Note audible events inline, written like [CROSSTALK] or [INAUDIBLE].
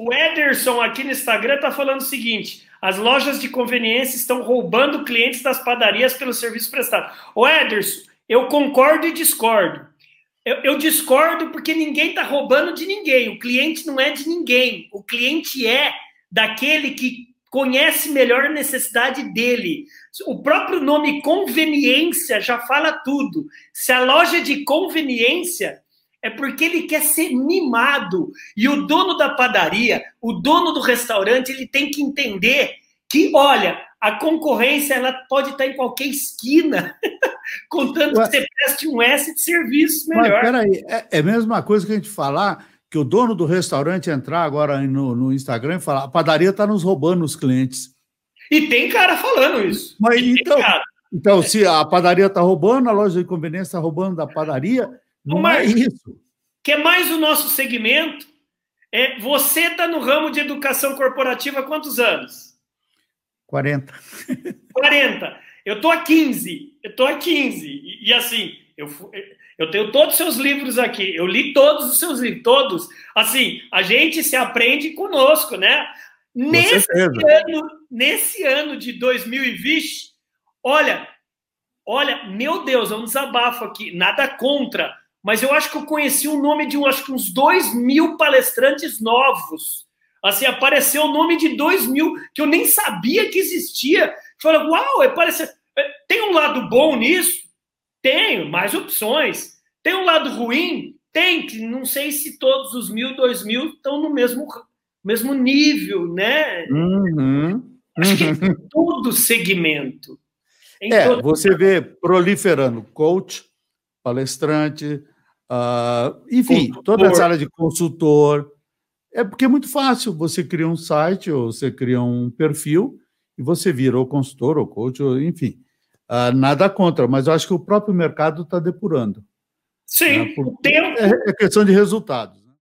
O Ederson aqui no Instagram está falando o seguinte: as lojas de conveniência estão roubando clientes das padarias pelo serviço prestado. O Ederson, eu concordo e discordo. Eu, eu discordo porque ninguém está roubando de ninguém. O cliente não é de ninguém. O cliente é daquele que conhece melhor a necessidade dele. O próprio nome conveniência já fala tudo. Se a loja de conveniência, é porque ele quer ser mimado. E o dono da padaria, o dono do restaurante, ele tem que entender que, olha, a concorrência ela pode estar em qualquer esquina, [LAUGHS] contanto Ué, que você preste um S de serviço melhor. Mas peraí, é, é a mesma coisa que a gente falar que o dono do restaurante entrar agora no, no Instagram e falar: a padaria está nos roubando os clientes. E tem cara falando isso. Mas então, então, se a padaria está roubando, a loja de conveniência está roubando da padaria, não é isso. Que é mais o nosso segmento. É, você está no ramo de educação corporativa há quantos anos? 40. 40. Eu estou há 15. Eu estou há 15. E, e assim, eu, eu tenho todos os seus livros aqui. Eu li todos os seus livros, todos. Assim, a gente se aprende conosco, né? Nesse ano, nesse ano de 2020, olha, olha, meu Deus, é um desabafo aqui. Nada contra, mas eu acho que eu conheci o nome de um, acho que uns dois mil palestrantes novos. Assim, apareceu o nome de dois mil que eu nem sabia que existia. Falei, uau, é, parece... É, tem um lado bom nisso? Tenho, mais opções. Tem um lado ruim? Tem, que não sei se todos os mil, dois mil estão no mesmo, mesmo nível, né? Uhum. Acho que em todo segmento. Em é, todo... você vê proliferando coach, palestrante, uh, enfim, consultor. toda essa área de consultor. É porque é muito fácil. Você cria um site ou você cria um perfil e você vira ou consultor ou coach, ou, enfim. Uh, nada contra, mas eu acho que o próprio mercado está depurando. Sim, né? o tempo. É, é questão de resultados.